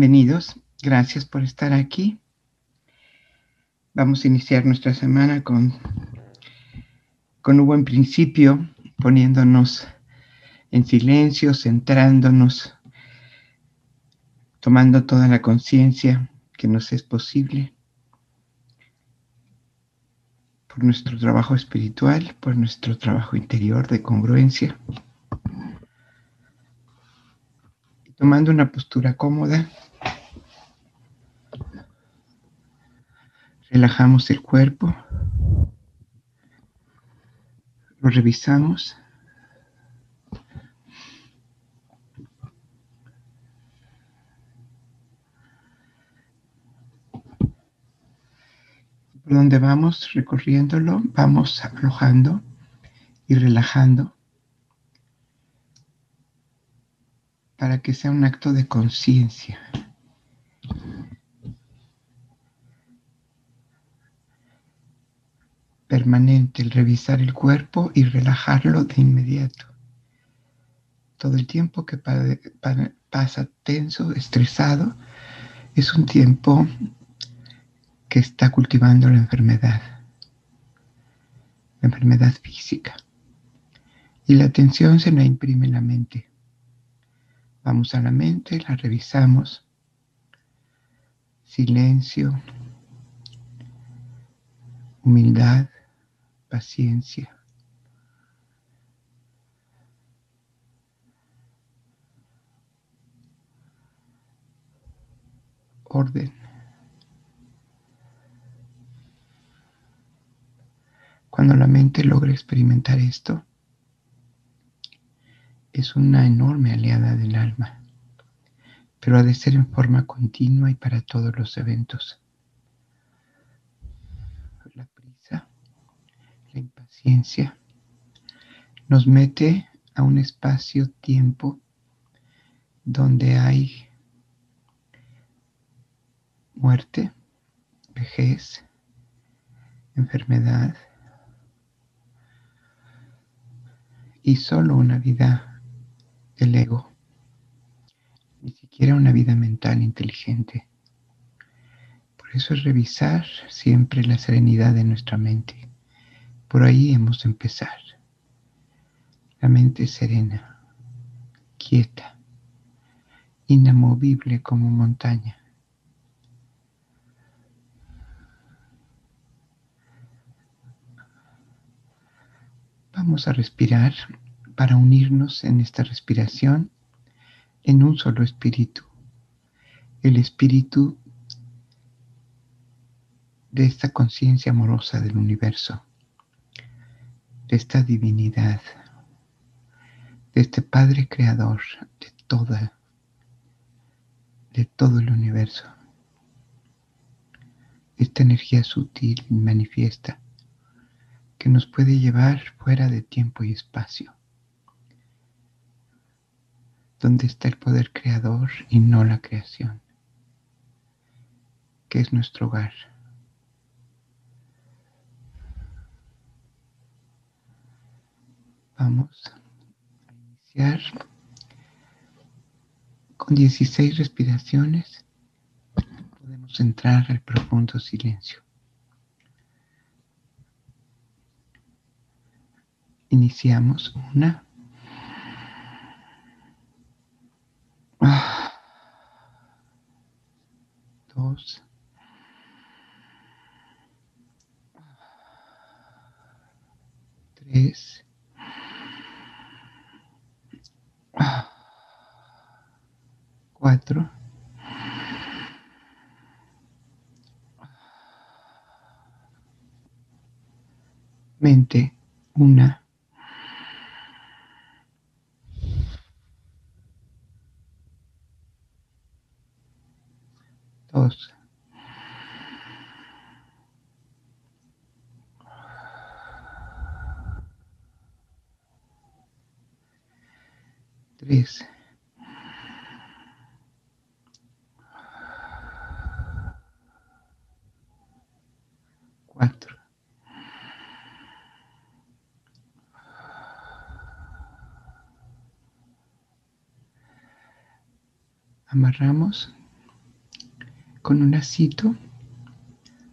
Bienvenidos, gracias por estar aquí. Vamos a iniciar nuestra semana con, con un buen principio, poniéndonos en silencio, centrándonos, tomando toda la conciencia que nos es posible por nuestro trabajo espiritual, por nuestro trabajo interior de congruencia. tomando una postura cómoda, relajamos el cuerpo, lo revisamos. Por donde vamos recorriéndolo, vamos aflojando y relajando para que sea un acto de conciencia. Permanente el revisar el cuerpo y relajarlo de inmediato. Todo el tiempo que pasa tenso, estresado, es un tiempo que está cultivando la enfermedad, la enfermedad física. Y la tensión se la imprime en la mente. Vamos a la mente, la revisamos. Silencio, humildad, paciencia. Orden. Cuando la mente logra experimentar esto, es una enorme aliada del alma, pero ha de ser en forma continua y para todos los eventos. La prisa, la impaciencia, nos mete a un espacio-tiempo donde hay muerte, vejez, enfermedad y solo una vida el ego, ni siquiera una vida mental inteligente. Por eso es revisar siempre la serenidad de nuestra mente. Por ahí hemos de empezar. La mente serena, quieta, inamovible como montaña. Vamos a respirar para unirnos en esta respiración en un solo espíritu, el espíritu de esta conciencia amorosa del universo, de esta divinidad, de este Padre Creador de toda, de todo el universo. Esta energía sutil y manifiesta que nos puede llevar fuera de tiempo y espacio donde está el poder creador y no la creación, que es nuestro hogar. Vamos a iniciar con 16 respiraciones. Podemos entrar al profundo silencio. Iniciamos una. Dos. Tres. Cuatro. Mente, una. dos, tres, cuatro, amarramos con un lacito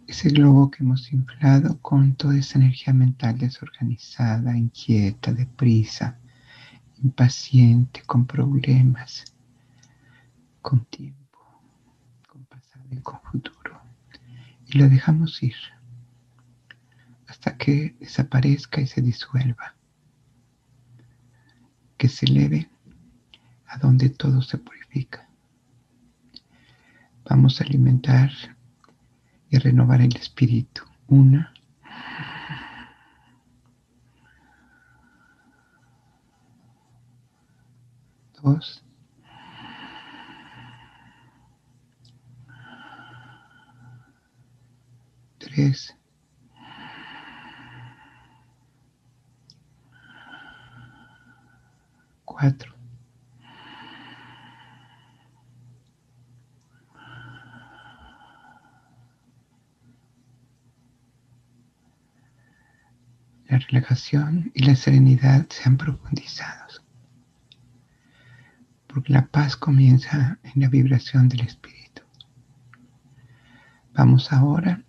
ese globo que hemos inflado con toda esa energía mental desorganizada, inquieta, deprisa, impaciente, con problemas, con tiempo, con pasado y con futuro. Y lo dejamos ir hasta que desaparezca y se disuelva, que se eleve a donde todo se purifica. Vamos a alimentar y renovar el espíritu. Una. Dos. Tres. Cuatro. la relajación y la serenidad sean profundizados. Porque la paz comienza en la vibración del espíritu. Vamos ahora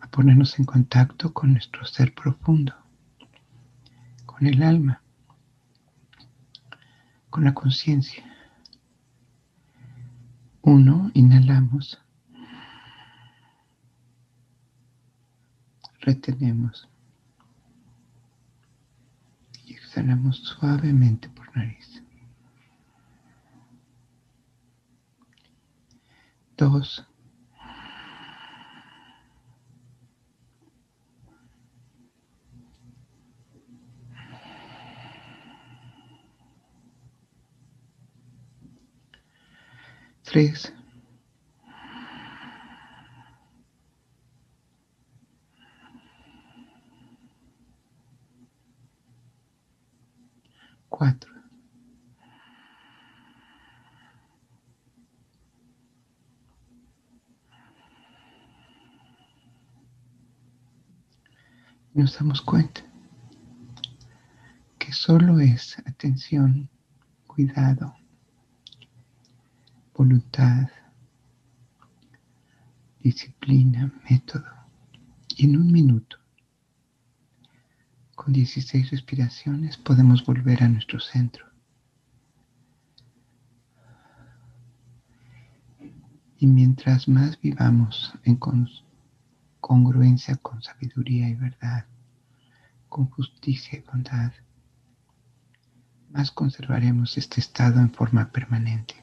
a ponernos en contacto con nuestro ser profundo, con el alma, con la conciencia. Uno, inhalamos, retenemos exhalamos suavemente por nariz. Dos. Tres. Nos damos cuenta que solo es atención, cuidado, voluntad, disciplina, método. Y en un minuto con 16 respiraciones podemos volver a nuestro centro. Y mientras más vivamos en congruencia con sabiduría y verdad, con justicia y bondad, más conservaremos este estado en forma permanente.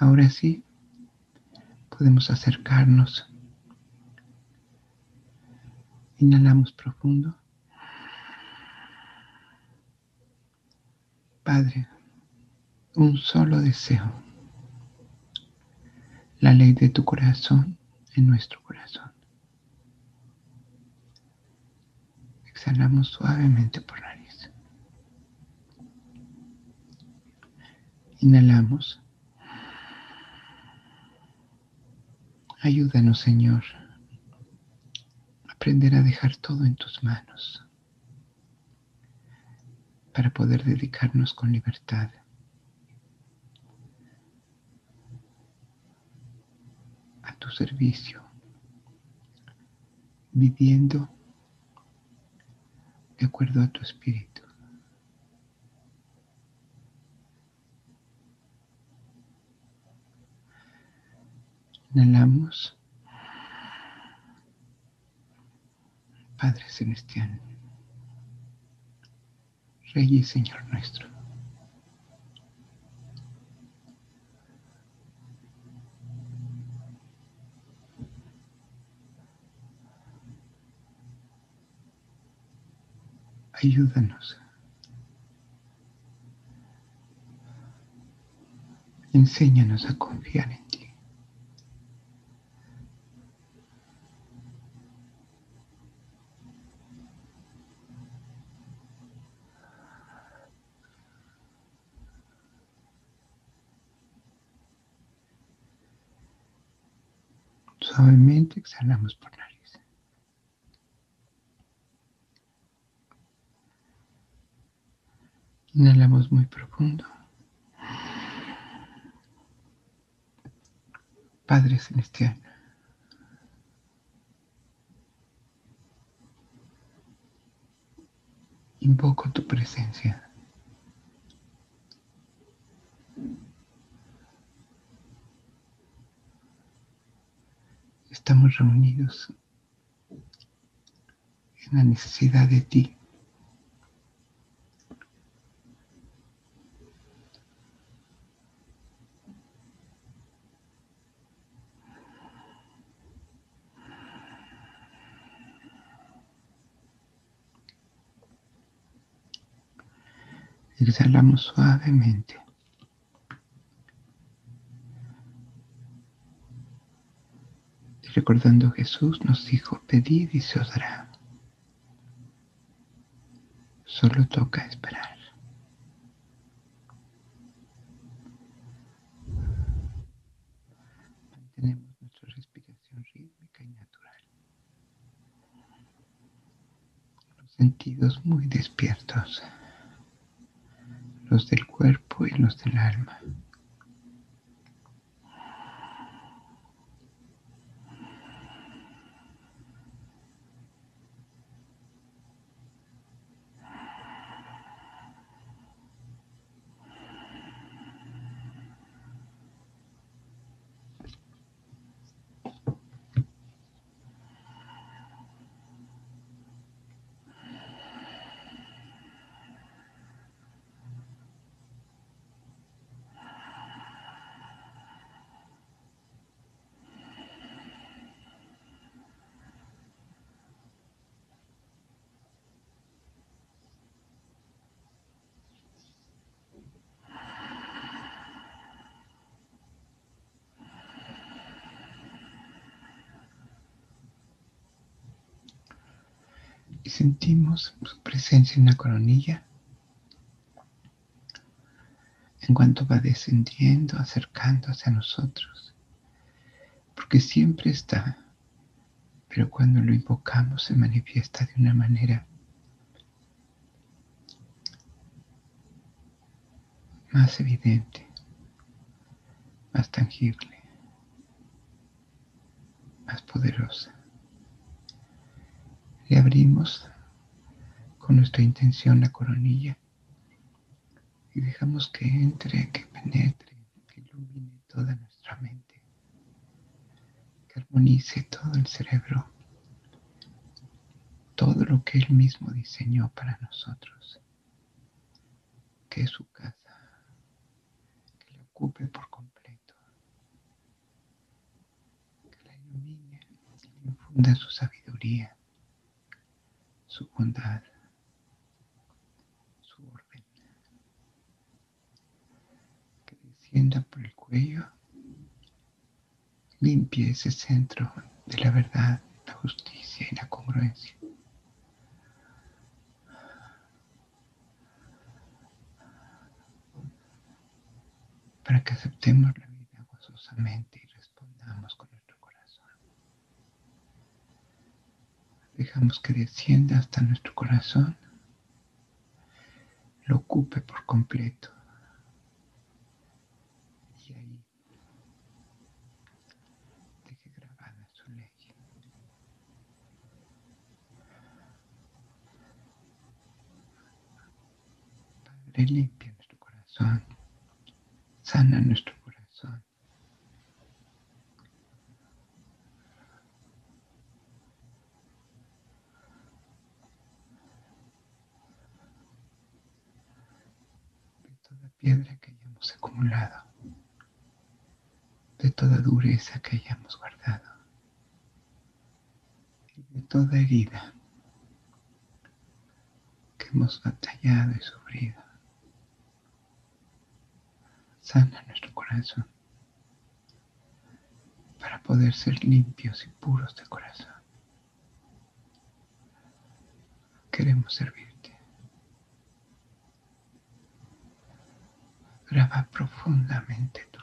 Ahora sí, podemos acercarnos Inhalamos profundo. Padre, un solo deseo. La ley de tu corazón en nuestro corazón. Exhalamos suavemente por nariz. Inhalamos. Ayúdanos, Señor aprender a dejar todo en tus manos para poder dedicarnos con libertad a tu servicio, viviendo de acuerdo a tu espíritu. Inhalamos. Padre Celestial, Rey y Señor nuestro. Ayúdanos. Enséñanos a confiar en ti. Suavemente exhalamos por nariz. Inhalamos muy profundo. Padre Celestial, invoco tu presencia. Estamos reunidos en la necesidad de ti. Exhalamos suavemente. Recordando Jesús nos dijo, pedid y se os dará. Solo toca esperar. Mantenemos nuestra respiración rítmica y natural. Los sentidos muy despiertos los del cuerpo y los del alma. Sentimos su presencia en la coronilla. En cuanto va descendiendo, acercándose a nosotros, porque siempre está, pero cuando lo invocamos se manifiesta de una manera más evidente, más tangible, más poderosa y abrimos con nuestra intención la coronilla y dejamos que entre, que penetre, que ilumine toda nuestra mente, que armonice todo el cerebro, todo lo que Él mismo diseñó para nosotros, que es su casa, que la ocupe por completo, que la ilumine, que le infunda su sabiduría su bondad, su orden, que descienda por el cuello, limpie ese centro de la verdad, la justicia y la congruencia. Para que aceptemos la vida gozosamente y respondamos con Dejamos que descienda hasta nuestro corazón, lo ocupe por completo. Y ahí deje grabada su ley. Padre, limpia nuestro corazón, sana nuestro corazón. piedra que hayamos acumulado, de toda que hayamos guardado de toda herida que hemos batallado y sufrido. Sana nuestro corazón para poder ser limpios y puros de corazón. Queremos servir. graba profundamente tu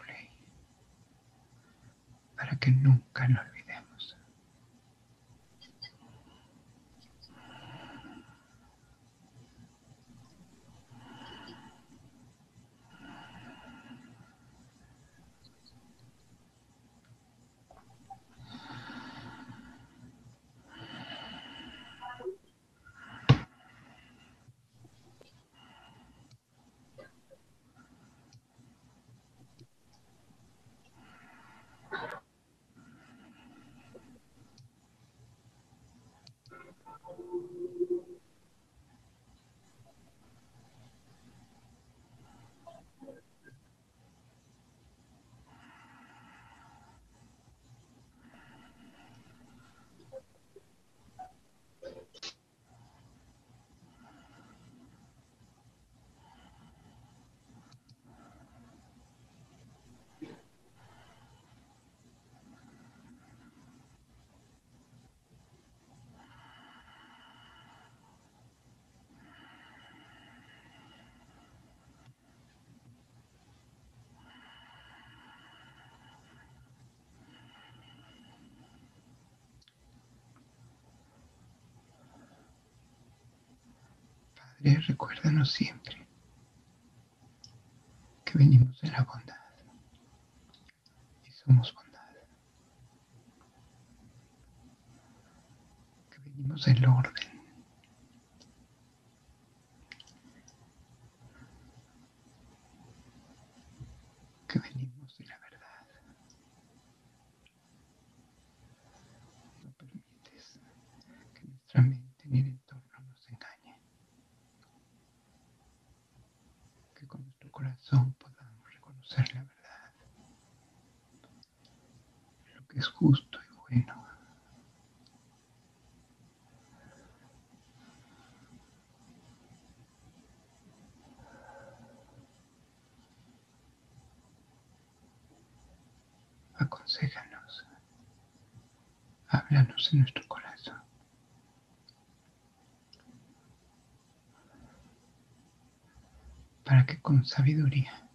para que nunca lo olvidemos. Recuérdanos siempre que venimos de la bondad y somos bondad, que venimos del orden que venimos de la verdad. No permites que nuestra mente ni el entorno nos engañe. Que con nuestro corazón podamos reconocer la verdad, lo que es justo y bueno. aconsejanos, háblanos en nuestro corazón. Con sabiduría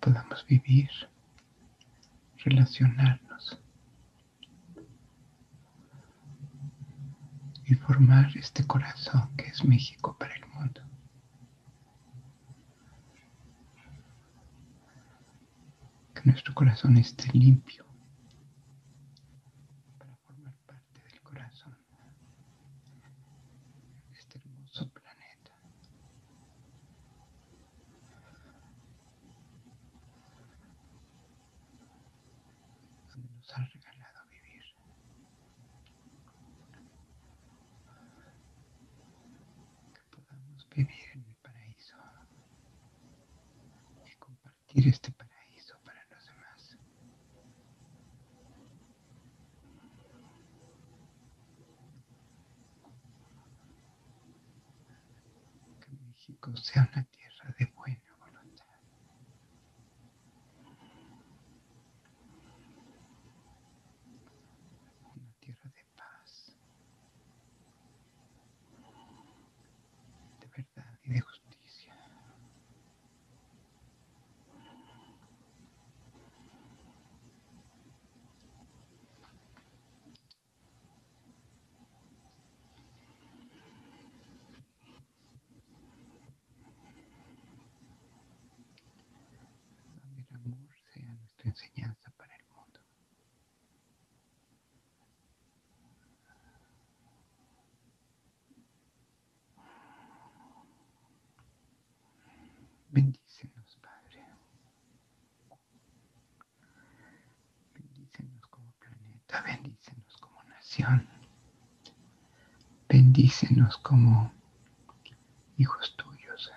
podamos vivir, relacionarnos y formar este corazón que es México para el mundo. Que nuestro corazón esté limpio para formar parte del corazón de este hermoso planeta. Ha regalado vivir. que podamos vivir en el paraíso y compartir este paraíso para los demás. Que México sea una tierra de buena voluntad. Una tierra de paz. de verdad y de justicia. Donde el amor sea nuestra enseñanza para el mundo. Bendícenos, Padre. Bendícenos como planeta, bendícenos como nación. Bendícenos como hijos tuyos.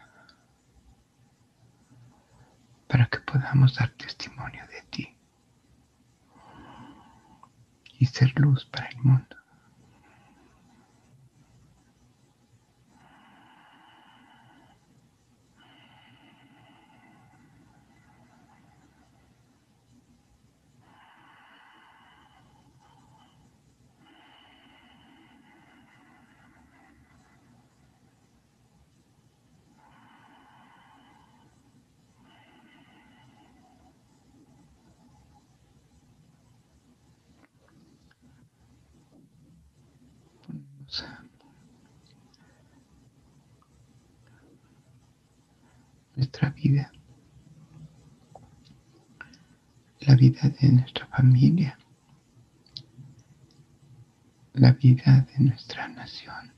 Para que podamos dar testimonio de ti y ser luz para el mundo. Nuestra vida, la vida de nuestra familia, la vida de nuestra nación,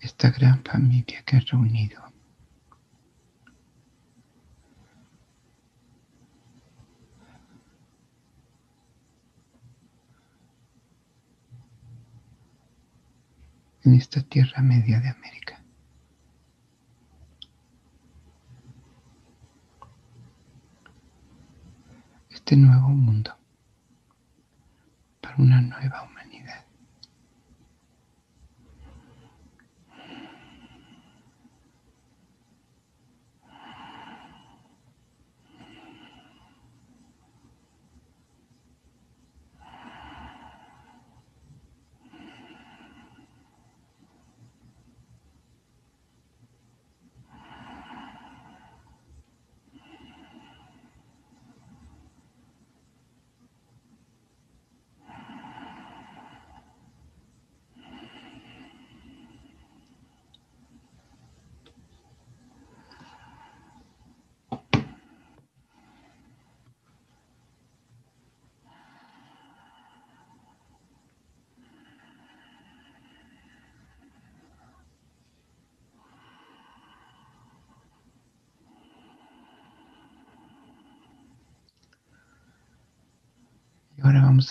esta gran familia que ha reunido. En esta tierra media de América. Este nuevo mundo para una nueva humanidad.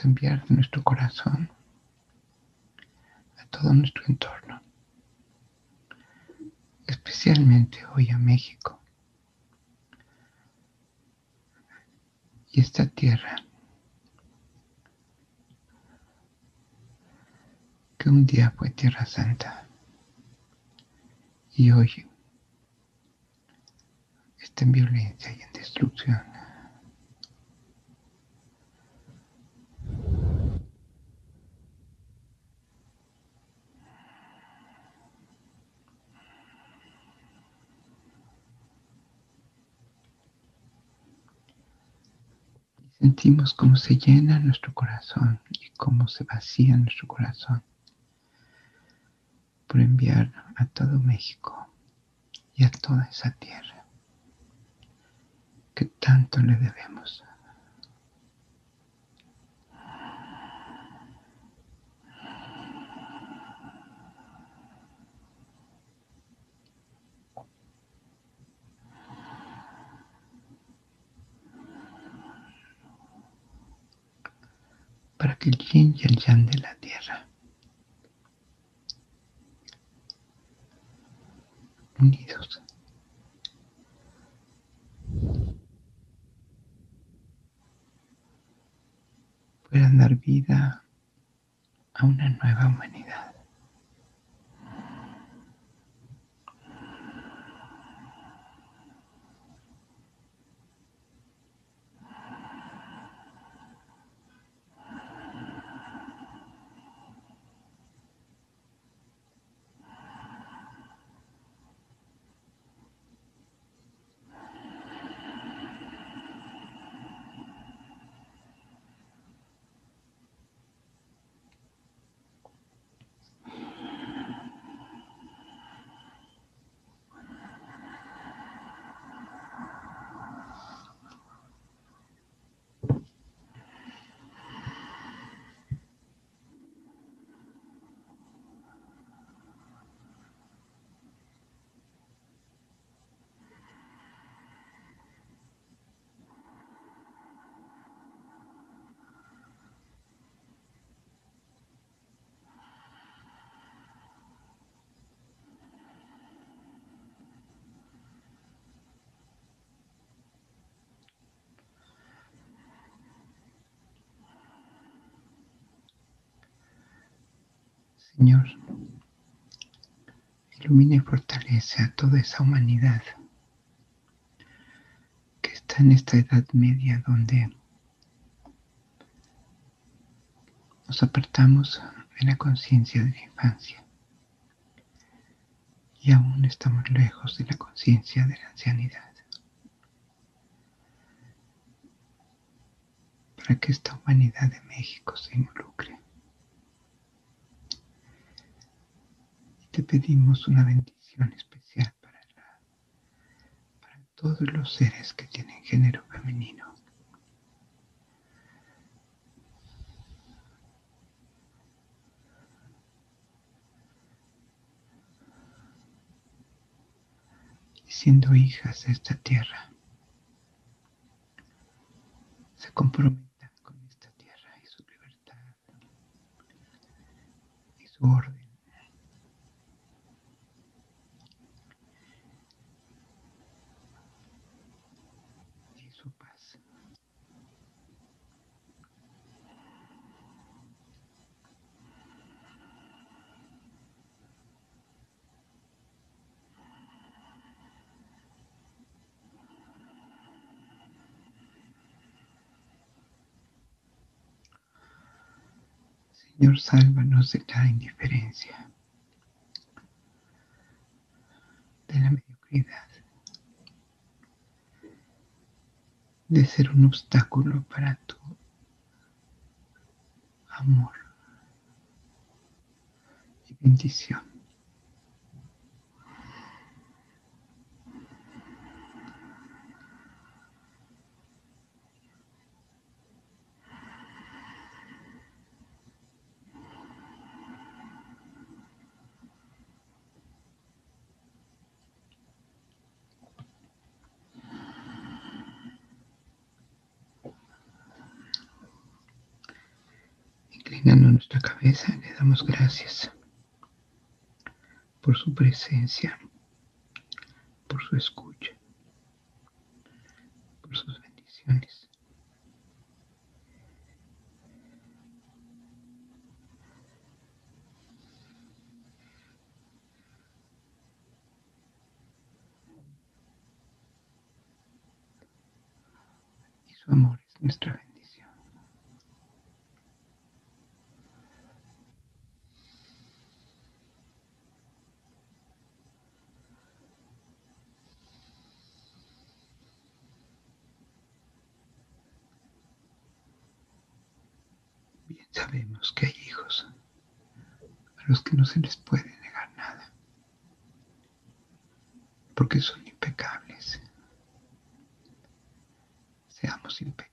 Enviar de nuestro corazón a todo nuestro entorno, especialmente hoy a México y esta tierra que un día fue tierra santa y hoy está en violencia y en destrucción. Sentimos cómo se llena nuestro corazón y cómo se vacía nuestro corazón por enviar a todo México y a toda esa tierra que tanto le debemos. Para que el yin y el yang de la tierra unidos puedan dar vida a una nueva humanidad. Señor, ilumina y fortalece a toda esa humanidad que está en esta edad media donde nos apartamos de la conciencia de la infancia y aún estamos lejos de la conciencia de la ancianidad. Para que esta humanidad de México se involucre. Te pedimos una bendición especial para, todos los seres que tienen género femenino. Y siendo hijas de esta tierra, se comprometan con esta tierra y su libertad y su orden. Señor, sálvanos de la indiferencia, de la mediocridad, de ser un obstáculo para tu amor y bendición. Inclinando nuestra cabeza, le damos gracias por su presencia, por su escucha, por sus bendiciones. Y su amor es nuestra bendición. Sabemos que hay hijos a los que no se les puede negar nada, porque son impecables. Seamos impecables.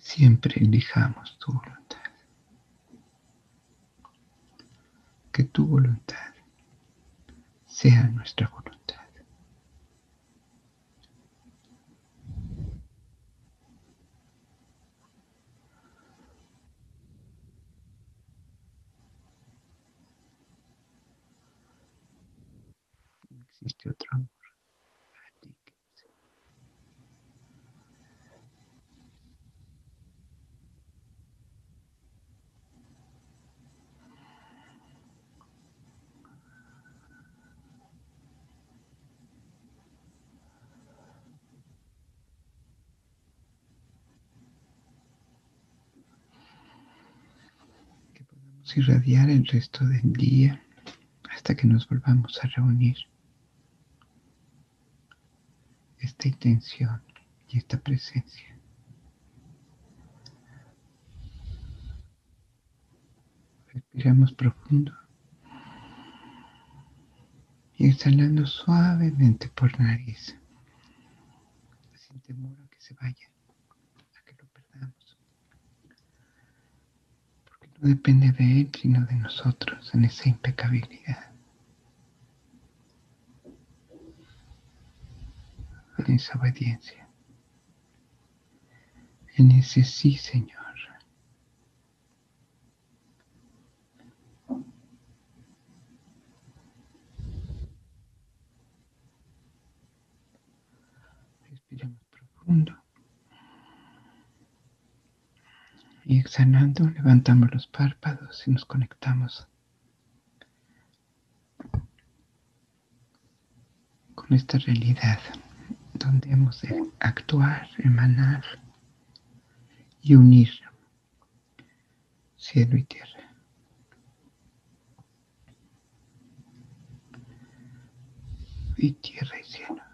Siempre elijamos tu voluntad. Que tu voluntad sea nuestra voluntad. Existe. Irradiar el resto del día hasta que nos volvamos a reunir. Esta intención y esta presencia. Respiramos profundo y exhalando suavemente por nariz, sin temor a que se vaya. No depende de Él, sino de nosotros en esa impecabilidad. En esa obediencia. En ese sí, Señor. Respiramos profundo. Y exhalando, levantamos los párpados y nos conectamos con esta realidad donde hemos de actuar, emanar y unir cielo y tierra. Y tierra y cielo.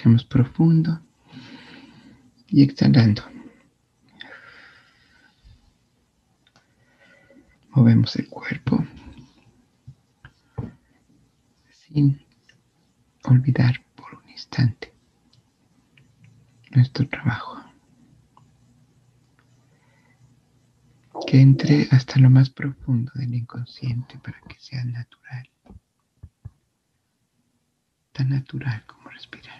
Respiramos profundo y exhalando. Movemos el cuerpo sin olvidar por un instante nuestro trabajo. Que entre hasta lo más profundo del inconsciente para que sea natural. Tan natural como respirar.